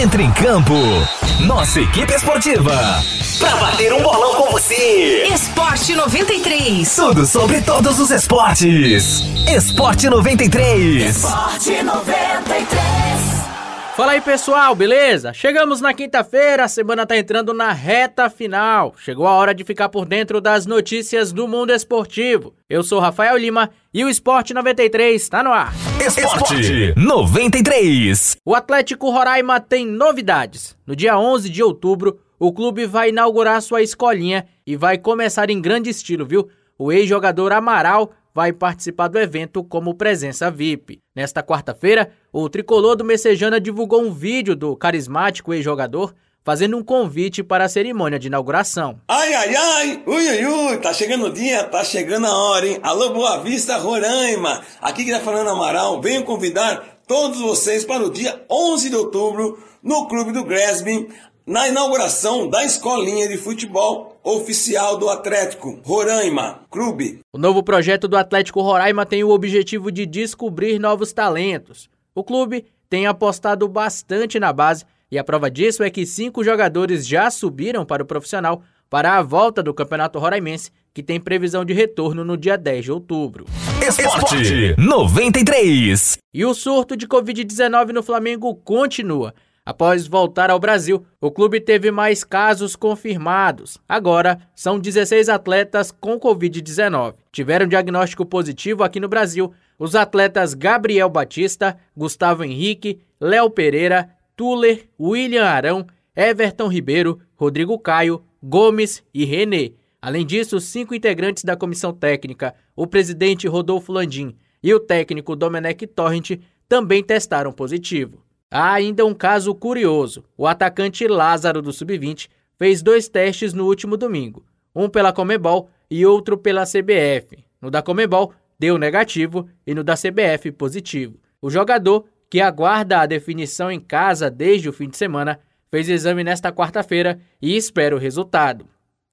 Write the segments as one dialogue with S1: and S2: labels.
S1: Entre em campo. Nossa equipe esportiva. Pra bater um bolão com você.
S2: Esporte 93.
S1: Tudo sobre todos os esportes. Esporte 93.
S2: Esporte 93.
S3: Fala aí pessoal, beleza? Chegamos na quinta-feira, a semana tá entrando na reta final. Chegou a hora de ficar por dentro das notícias do mundo esportivo. Eu sou Rafael Lima e o Esporte 93 está no ar.
S1: Esporte 93.
S3: O Atlético Roraima tem novidades. No dia 11 de outubro, o clube vai inaugurar sua escolinha e vai começar em grande estilo, viu? O ex-jogador Amaral vai participar do evento como presença VIP. Nesta quarta-feira, o tricolor do Messejana divulgou um vídeo do carismático ex-jogador fazendo um convite para a cerimônia de inauguração.
S4: Ai, ai, ai, ui, ui, ui, tá chegando o dia, tá chegando a hora, hein? Alô, Boa Vista, Roraima. Aqui que tá falando Amaral, venho convidar todos vocês para o dia 11 de outubro no Clube do Gresby, na inauguração da escolinha de futebol oficial do Atlético Roraima Clube.
S3: O novo projeto do Atlético Roraima tem o objetivo de descobrir novos talentos. O clube tem apostado bastante na base e a prova disso é que cinco jogadores já subiram para o profissional para a volta do Campeonato Roraimense, que tem previsão de retorno no dia 10 de outubro.
S1: Esporte 93.
S3: E o surto de Covid-19 no Flamengo continua. Após voltar ao Brasil, o clube teve mais casos confirmados. Agora, são 16 atletas com Covid-19. Tiveram diagnóstico positivo aqui no Brasil os atletas Gabriel Batista, Gustavo Henrique, Léo Pereira, Tuller, William Arão, Everton Ribeiro, Rodrigo Caio, Gomes e René. Além disso, cinco integrantes da comissão técnica, o presidente Rodolfo Landim e o técnico Domenech Torrent, também testaram positivo. Há ainda um caso curioso. O atacante Lázaro do Sub-20 fez dois testes no último domingo, um pela Comebol e outro pela CBF. No da Comebol deu negativo e no da CBF positivo. O jogador, que aguarda a definição em casa desde o fim de semana, fez exame nesta quarta-feira e espera o resultado.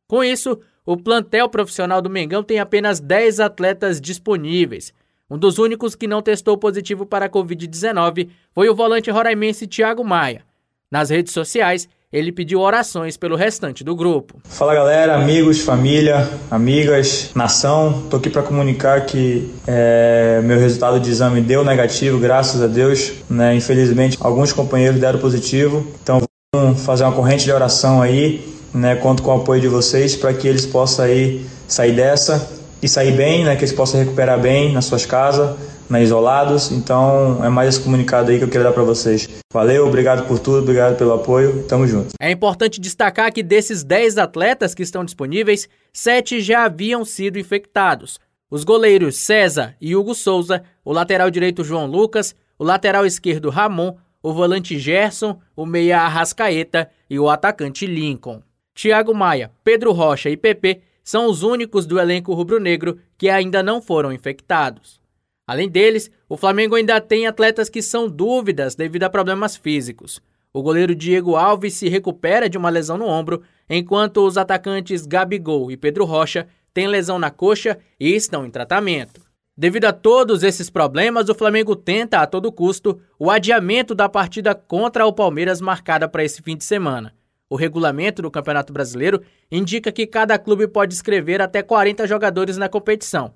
S3: Com isso, o plantel profissional do Mengão tem apenas 10 atletas disponíveis. Um dos únicos que não testou positivo para a Covid-19 foi o volante roraimense Thiago Maia. Nas redes sociais, ele pediu orações pelo restante do grupo.
S5: Fala galera, amigos, família, amigas, nação. Tô aqui para comunicar que é, meu resultado de exame deu negativo, graças a Deus. Né? Infelizmente, alguns companheiros deram positivo. Então, vamos fazer uma corrente de oração aí. Né? Conto com o apoio de vocês para que eles possam aí sair dessa e sair bem, né, que eles possam recuperar bem nas suas casas, né, isolados. Então é mais esse comunicado aí que eu quero dar para vocês. Valeu, obrigado por tudo, obrigado pelo apoio, tamo junto.
S3: É importante destacar que desses 10 atletas que estão disponíveis, 7 já haviam sido infectados. Os goleiros César e Hugo Souza, o lateral direito João Lucas, o lateral esquerdo Ramon, o volante Gerson, o meia Arrascaeta e o atacante Lincoln. Thiago Maia, Pedro Rocha e PP são os únicos do elenco rubro-negro que ainda não foram infectados. Além deles, o Flamengo ainda tem atletas que são dúvidas devido a problemas físicos. O goleiro Diego Alves se recupera de uma lesão no ombro, enquanto os atacantes Gabigol e Pedro Rocha têm lesão na coxa e estão em tratamento. Devido a todos esses problemas, o Flamengo tenta a todo custo o adiamento da partida contra o Palmeiras marcada para esse fim de semana. O regulamento do Campeonato Brasileiro indica que cada clube pode inscrever até 40 jogadores na competição.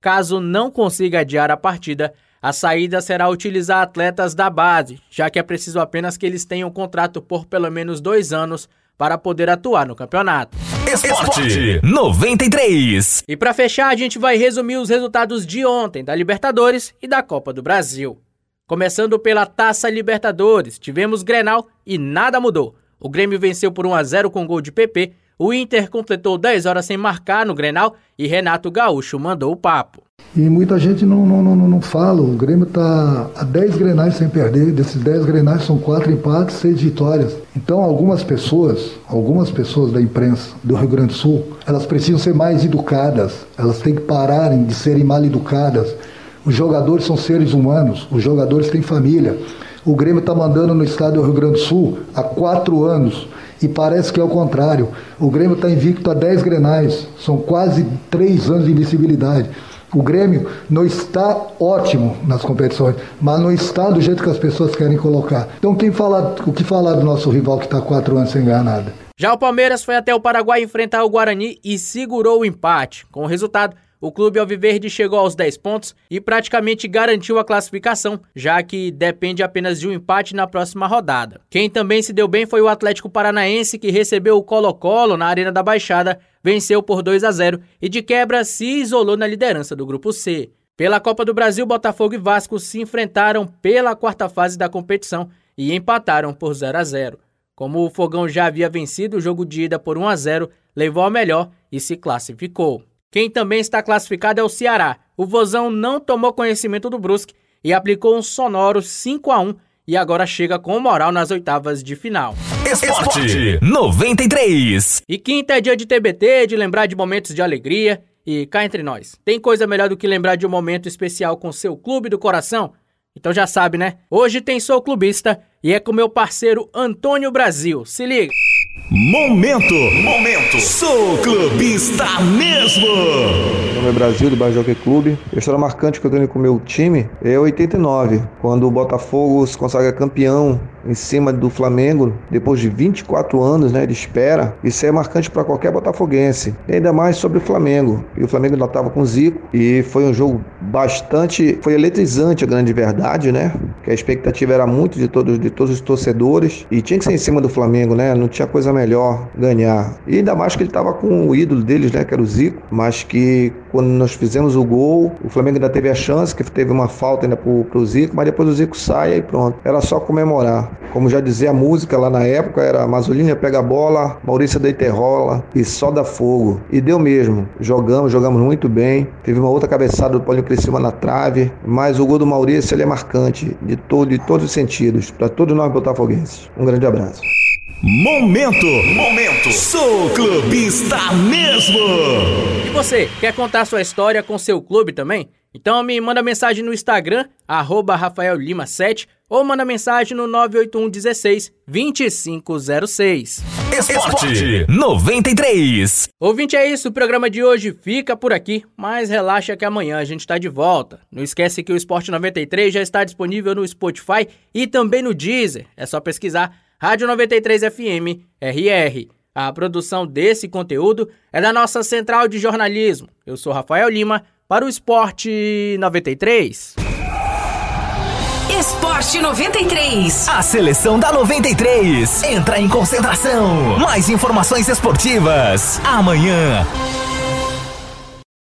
S3: Caso não consiga adiar a partida, a saída será utilizar atletas da base, já que é preciso apenas que eles tenham contrato por pelo menos dois anos para poder atuar no campeonato.
S1: Esporte 93.
S3: E para fechar, a gente vai resumir os resultados de ontem da Libertadores e da Copa do Brasil. Começando pela Taça Libertadores, tivemos Grenal e nada mudou. O Grêmio venceu por 1 a 0 com gol de PP. O Inter completou 10 horas sem marcar no Grenal e Renato Gaúcho mandou o papo.
S6: E muita gente não, não, não, não fala, o Grêmio está a 10 grenais sem perder, desses 10 grenais são 4 empates, 6 vitórias. Então algumas pessoas, algumas pessoas da imprensa do Rio Grande do Sul, elas precisam ser mais educadas, elas têm que pararem de serem mal educadas. Os jogadores são seres humanos, os jogadores têm família. O Grêmio está mandando no estado do Rio Grande do Sul há quatro anos e parece que é o contrário. O Grêmio está invicto a 10 grenais, são quase três anos de invencibilidade. O Grêmio não está ótimo nas competições, mas não está do jeito que as pessoas querem colocar. Então, quem fala, o que falar do nosso rival que está quatro anos sem ganhar nada?
S3: Já o Palmeiras foi até o Paraguai enfrentar o Guarani e segurou o empate. Com o resultado, o clube Alviverde chegou aos 10 pontos e praticamente garantiu a classificação, já que depende apenas de um empate na próxima rodada. Quem também se deu bem foi o Atlético Paranaense, que recebeu o Colo-Colo na Arena da Baixada, venceu por 2 a 0 e de quebra se isolou na liderança do grupo C. Pela Copa do Brasil, Botafogo e Vasco se enfrentaram pela quarta fase da competição e empataram por 0 a 0. Como o Fogão já havia vencido o jogo de ida por 1 a 0, levou a melhor e se classificou. Quem também está classificado é o Ceará. O Vozão não tomou conhecimento do Brusque e aplicou um sonoro 5 a 1 e agora chega com moral nas oitavas de final.
S1: Esporte 93.
S3: E quinta é dia de TBT, de lembrar de momentos de alegria. E cá entre nós, tem coisa melhor do que lembrar de um momento especial com seu clube do coração? Então já sabe, né? Hoje tem Sou Clubista e é com meu parceiro Antônio Brasil. Se liga!
S1: Momento, momento, sou clubista mesmo.
S7: Meu nome é Brasil do Bairro Jockey Clube. A história marcante que eu tenho com o meu time é 89, quando o Botafogo se consagra campeão em cima do Flamengo, depois de 24 anos né, de espera. Isso é marcante para qualquer botafoguense, e ainda mais sobre o Flamengo. E o Flamengo ainda estava com o Zico, e foi um jogo bastante. Foi eletrizante a grande verdade, né? Que a expectativa era muito de todos, de todos os torcedores, e tinha que ser em cima do Flamengo, né? Não tinha coisa melhor ganhar. E ainda mais que ele estava com o ídolo deles, né? Que era o Zico, mas que quando nós fizemos o gol, o Flamengo ainda teve a chance, que teve uma falta ainda pro, pro Zico, mas depois o Zico sai e pronto. Era só comemorar. Como já dizia a música lá na época, era Masolina pega a bola, Maurício deita rola e só dá fogo. E deu mesmo. Jogamos, jogamos muito bem. Teve uma outra cabeçada do Paulinho Cristina na trave, mas o gol do Maurício ele é marcante de, todo, de todos os sentidos, para todos nós botafoguenses. Um grande abraço.
S1: Momento, momento, sou clubista mesmo.
S3: E você, quer contar sua história com seu clube também? Então me manda mensagem no Instagram, arroba Rafael Lima 7 ou manda mensagem no 981 16 2506.
S1: Esporte 93.
S3: Ouvinte, é isso. O programa de hoje fica por aqui, mas relaxa que amanhã a gente está de volta. Não esquece que o Esporte 93 já está disponível no Spotify e também no Deezer. É só pesquisar Rádio 93 FM RR. A produção desse conteúdo é da nossa central de jornalismo. Eu sou Rafael Lima para o Esporte 93.
S2: Esporte 93.
S1: A seleção da 93 entra em concentração. Mais informações esportivas amanhã.